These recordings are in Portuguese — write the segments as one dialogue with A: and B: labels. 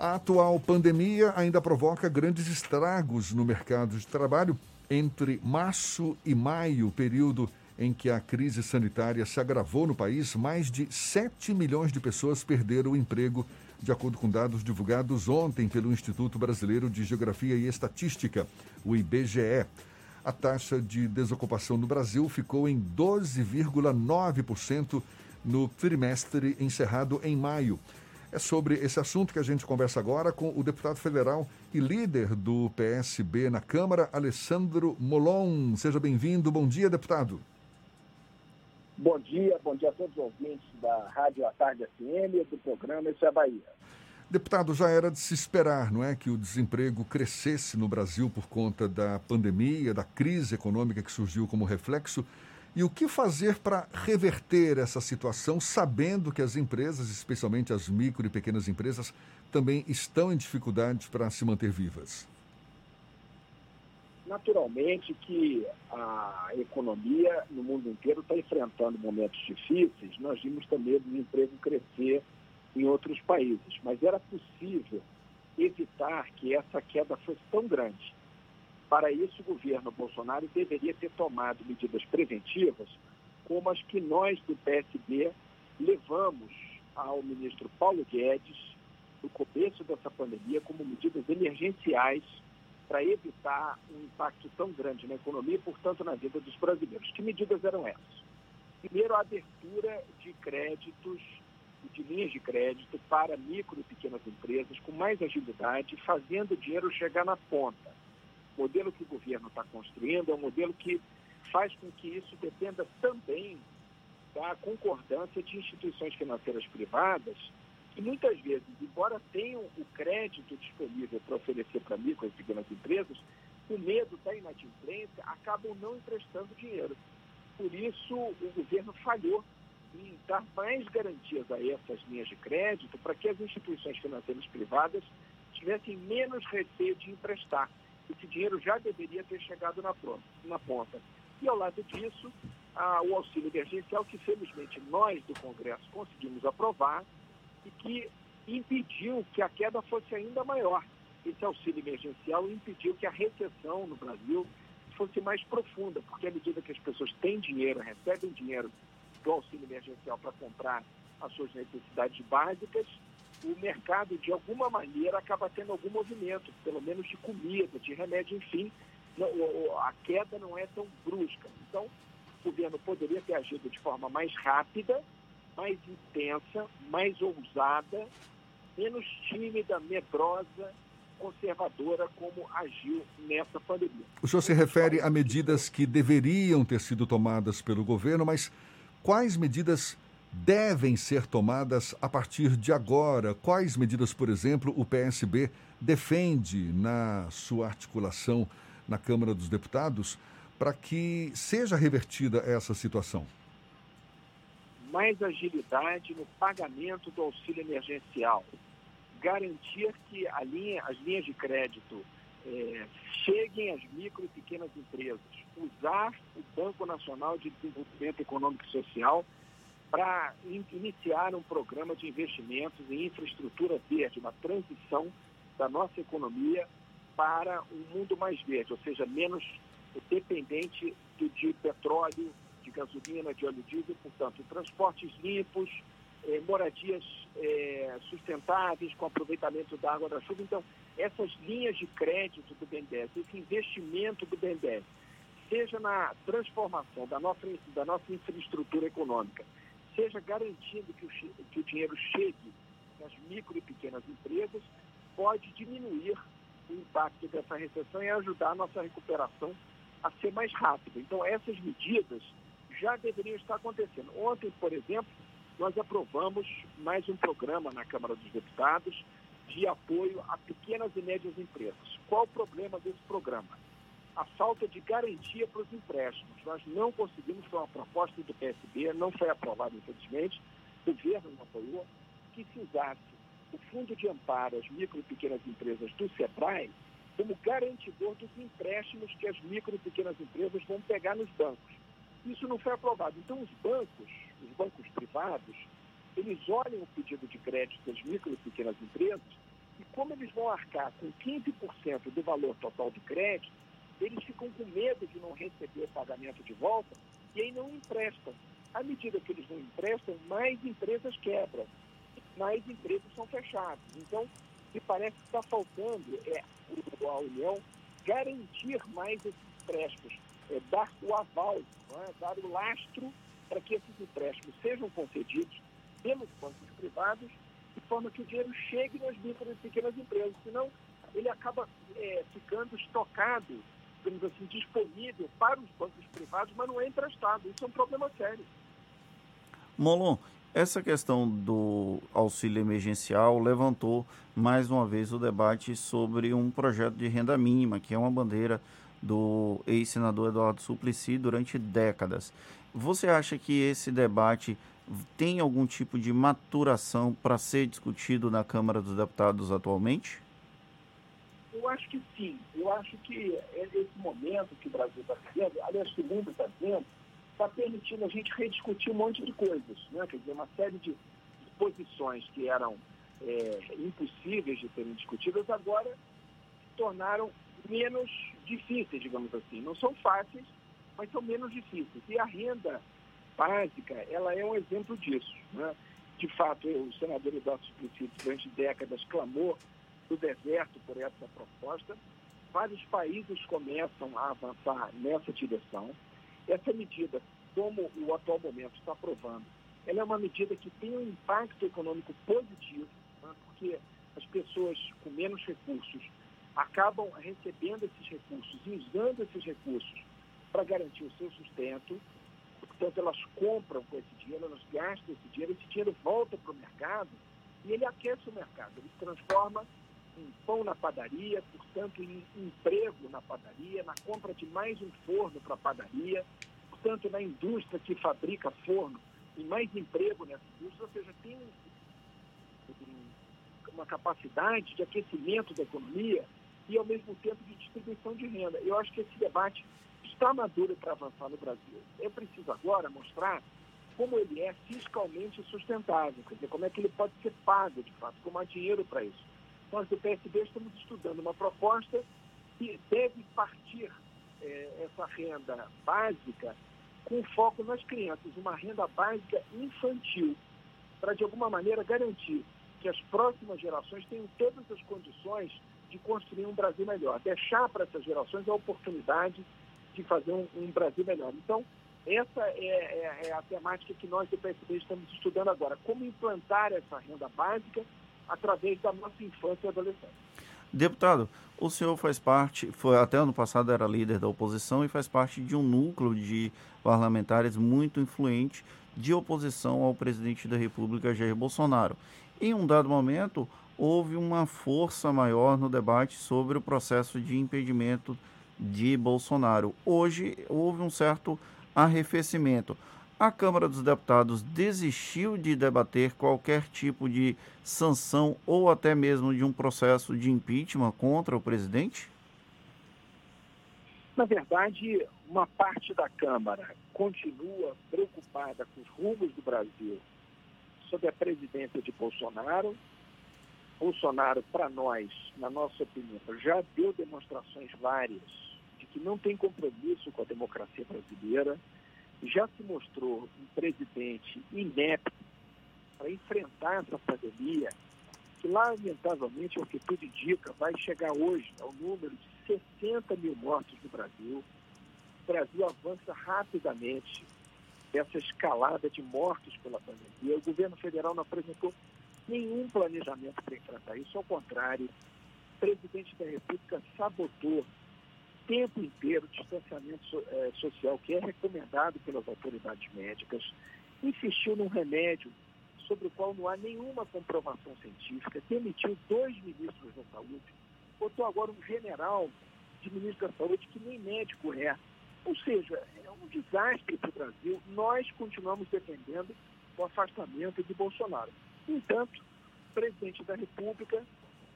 A: A atual pandemia ainda provoca grandes estragos no mercado de trabalho. Entre março e maio, período em que a crise sanitária se agravou no país, mais de 7 milhões de pessoas perderam o emprego, de acordo com dados divulgados ontem pelo Instituto Brasileiro de Geografia e Estatística, o IBGE. A taxa de desocupação no Brasil ficou em 12,9% no trimestre encerrado em maio. É sobre esse assunto que a gente conversa agora com o deputado federal e líder do PSB na Câmara, Alessandro Molon. Seja bem-vindo. Bom dia, deputado.
B: Bom dia, bom dia a todos os ouvintes da Rádio à Tarde FM do programa Isso é Bahia.
A: Deputado, já era de se esperar, não é, que o desemprego crescesse no Brasil por conta da pandemia, da crise econômica que surgiu como reflexo. E o que fazer para reverter essa situação, sabendo que as empresas, especialmente as micro e pequenas empresas, também estão em dificuldades para se manter vivas?
B: Naturalmente que a economia no mundo inteiro está enfrentando momentos difíceis. Nós vimos também o desemprego crescer em outros países, mas era possível evitar que essa queda fosse tão grande. Para isso, o governo Bolsonaro deveria ter tomado medidas preventivas, como as que nós do PSB levamos ao ministro Paulo Guedes no começo dessa pandemia como medidas emergenciais para evitar um impacto tão grande na economia e, portanto, na vida dos brasileiros. Que medidas eram essas? Primeiro, a abertura de créditos e de linhas de crédito para micro e pequenas empresas com mais agilidade, fazendo o dinheiro chegar na ponta o modelo que o governo está construindo é um modelo que faz com que isso dependa também da concordância de instituições financeiras privadas que muitas vezes, embora tenham o crédito disponível para oferecer para micro e pequenas empresas, o medo da inadimplência acabam não emprestando dinheiro. Por isso, o governo falhou em dar mais garantias a essas linhas de crédito para que as instituições financeiras privadas tivessem menos receio de emprestar esse dinheiro já deveria ter chegado na, pronta, na ponta. E ao lado disso, a, o auxílio emergencial, que felizmente nós do Congresso conseguimos aprovar e que impediu que a queda fosse ainda maior. Esse auxílio emergencial impediu que a recessão no Brasil fosse mais profunda, porque à medida que as pessoas têm dinheiro, recebem dinheiro do auxílio emergencial para comprar as suas necessidades básicas, o mercado, de alguma maneira, acaba tendo algum movimento, pelo menos de comida, de remédio, enfim, a queda não é tão brusca. Então, o governo poderia ter agido de forma mais rápida, mais intensa, mais ousada, menos tímida, medrosa, conservadora como agiu nessa pandemia.
A: O senhor se refere a medidas que deveriam ter sido tomadas pelo governo, mas quais medidas devem ser tomadas a partir de agora? Quais medidas, por exemplo, o PSB defende na sua articulação na Câmara dos Deputados para que seja revertida essa situação?
B: Mais agilidade no pagamento do auxílio emergencial. Garantir que linha, as linhas de crédito é, cheguem às micro e pequenas empresas. Usar o Banco Nacional de Desenvolvimento Econômico e Social para iniciar um programa de investimentos em infraestrutura verde, uma transição da nossa economia para um mundo mais verde, ou seja, menos dependente de, de petróleo, de gasolina, de óleo diesel, portanto, transportes limpos, eh, moradias eh, sustentáveis com aproveitamento da água da chuva. Então, essas linhas de crédito do BNDES, esse investimento do BNDES, seja na transformação da nossa, da nossa infraestrutura econômica, seja garantindo que o, que o dinheiro chegue nas micro e pequenas empresas, pode diminuir o impacto dessa recessão e ajudar a nossa recuperação a ser mais rápida. Então, essas medidas já deveriam estar acontecendo. Ontem, por exemplo, nós aprovamos mais um programa na Câmara dos Deputados de apoio a pequenas e médias empresas. Qual o problema desse programa? A falta de garantia para os empréstimos. Nós não conseguimos, foi uma proposta do PSB, não foi aprovada, infelizmente, o governo não apoiou, que se usasse o Fundo de Amparo às Micro e Pequenas Empresas do SEBRAE como garantidor dos empréstimos que as micro e pequenas empresas vão pegar nos bancos. Isso não foi aprovado. Então, os bancos, os bancos privados, eles olham o pedido de crédito das micro e pequenas empresas E como eles vão arcar com 15% do valor total do crédito, eles ficam com medo de não receber o pagamento de volta e aí não emprestam. À medida que eles não emprestam, mais empresas quebram, mais empresas são fechadas. Então, me parece que está faltando é, a União garantir mais esses empréstimos, é, dar o aval, é? dar o lastro para que esses empréstimos sejam concedidos pelos bancos privados, de forma que o dinheiro chegue nas micro e pequenas empresas. Senão, ele acaba é, ficando estocado, digamos assim, disponível para os bancos privados, mas não é emprestado. Isso é um problema sério.
C: Molon, essa questão do auxílio emergencial levantou mais uma vez o debate sobre um projeto de renda mínima, que é uma bandeira do ex-senador Eduardo Suplicy durante décadas. Você acha que esse debate tem algum tipo de maturação para ser discutido na Câmara dos Deputados atualmente?
B: Eu acho que sim. Eu acho que esse momento que o Brasil está vivendo, aliás, que o mundo está vivendo, está permitindo a gente rediscutir um monte de coisas, né? quer dizer, uma série de posições que eram é, impossíveis de serem discutidas, agora se tornaram menos difíceis, digamos assim. Não são fáceis, mas são menos difíceis. E a renda básica, ela é um exemplo disso. Né? De fato, o senador Eduardo Suplicy, durante décadas, clamou do deserto por essa proposta. Vários países começam a avançar nessa direção. Essa medida, como o atual momento está provando, ela é uma medida que tem um impacto econômico positivo, né, porque as pessoas com menos recursos acabam recebendo esses recursos e usando esses recursos para garantir o seu sustento. Portanto, elas compram com esse dinheiro, elas gastam esse dinheiro, esse dinheiro volta para o mercado e ele aquece o mercado, ele transforma pão na padaria, portanto, em emprego na padaria, na compra de mais um forno para a padaria, portanto, na indústria que fabrica forno, e mais emprego nessa indústria, ou seja, tem uma capacidade de aquecimento da economia e, ao mesmo tempo, de distribuição de renda. Eu acho que esse debate está maduro para avançar no Brasil. É preciso agora mostrar como ele é fiscalmente sustentável, quer dizer, como é que ele pode ser pago, de fato, como há dinheiro para isso. Nós do PSB estamos estudando uma proposta que deve partir é, essa renda básica com foco nas crianças, uma renda básica infantil, para de alguma maneira garantir que as próximas gerações tenham todas as condições de construir um Brasil melhor, deixar para essas gerações a oportunidade de fazer um, um Brasil melhor. Então, essa é, é, é, a temática que nós do PSB estamos estudando agora, como implantar essa renda básica através da nossa infância e adolescência.
C: Deputado, o senhor faz parte, foi até ano passado era líder da oposição e faz parte de um núcleo de parlamentares muito influente de oposição ao presidente da República, Jair Bolsonaro. Em um dado momento, houve uma força maior no debate sobre o processo de impedimento de Bolsonaro. Hoje houve um certo arrefecimento a Câmara dos Deputados desistiu de debater qualquer tipo de sanção ou até mesmo de um processo de impeachment contra o presidente?
B: Na verdade, uma parte da Câmara continua preocupada com os rumos do Brasil sob a presidência de Bolsonaro. Bolsonaro, para nós, na nossa opinião, já deu demonstrações várias de que não tem compromisso com a democracia brasileira já se mostrou um presidente inepto para enfrentar essa pandemia, que lamentavelmente, o que tudo indica, vai chegar hoje ao número de 60 mil mortos no Brasil. O Brasil avança rapidamente essa escalada de mortos pela pandemia. O governo federal não apresentou nenhum planejamento para enfrentar isso, ao contrário, o presidente da República sabotou tempo inteiro distanciamento é, social que é recomendado pelas autoridades médicas, insistiu num remédio sobre o qual não há nenhuma comprovação científica, demitiu dois ministros da saúde, botou agora um general de ministro da saúde que nem médico é. Ou seja, é um desastre para o Brasil. Nós continuamos defendendo o afastamento de Bolsonaro. No entanto, o presidente da República,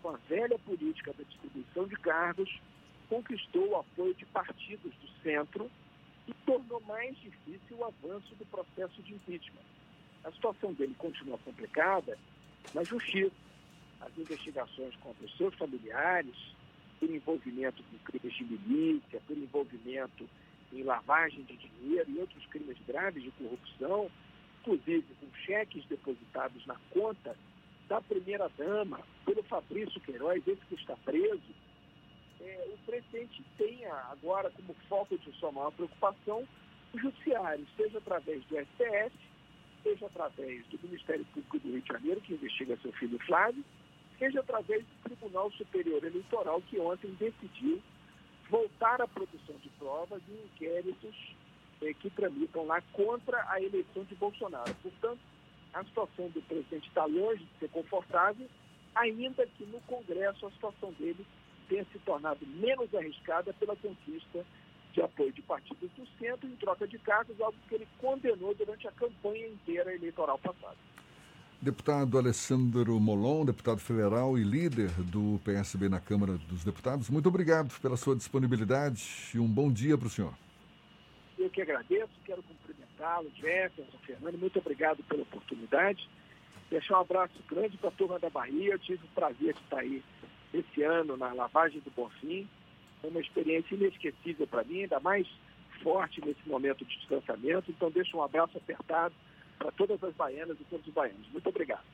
B: com a velha política da distribuição de cargos, conquistou o apoio de partidos do centro e tornou mais difícil o avanço do processo de impeachment. A situação dele continua complicada na justiça. as investigações contra os seus familiares, por envolvimento com crimes de milícia, por envolvimento em lavagem de dinheiro e outros crimes graves de corrupção, inclusive com cheques depositados na conta da primeira-dama, pelo Fabrício Queiroz, esse que está preso, é, o presidente tenha agora como foco de sua maior preocupação o judiciário, seja através do STF, seja através do Ministério Público do Rio de Janeiro, que investiga seu filho Flávio, seja através do Tribunal Superior Eleitoral, que ontem decidiu voltar à produção de provas em inquéritos eh, que tramitam lá contra a eleição de Bolsonaro. Portanto, a situação do presidente está longe de ser confortável, ainda que no Congresso a situação dele tenha se tornado menos arriscada pela conquista de apoio de partidos do centro em troca de cargos, algo que ele condenou durante a campanha inteira eleitoral passada.
A: Deputado Alessandro Molon, deputado federal e líder do PSB na Câmara dos Deputados, muito obrigado pela sua disponibilidade e um bom dia para o senhor.
B: Eu que agradeço, quero cumprimentá-lo, Jefferson, Fernando, muito obrigado pela oportunidade. Deixar um abraço grande para a turma da Bahia. Eu tive o prazer de estar aí esse ano na lavagem do Bonfim. Foi uma experiência inesquecível para mim, ainda mais forte nesse momento de distanciamento. Então, deixo um abraço apertado para todas as baianas e todos os baianos. Muito obrigado.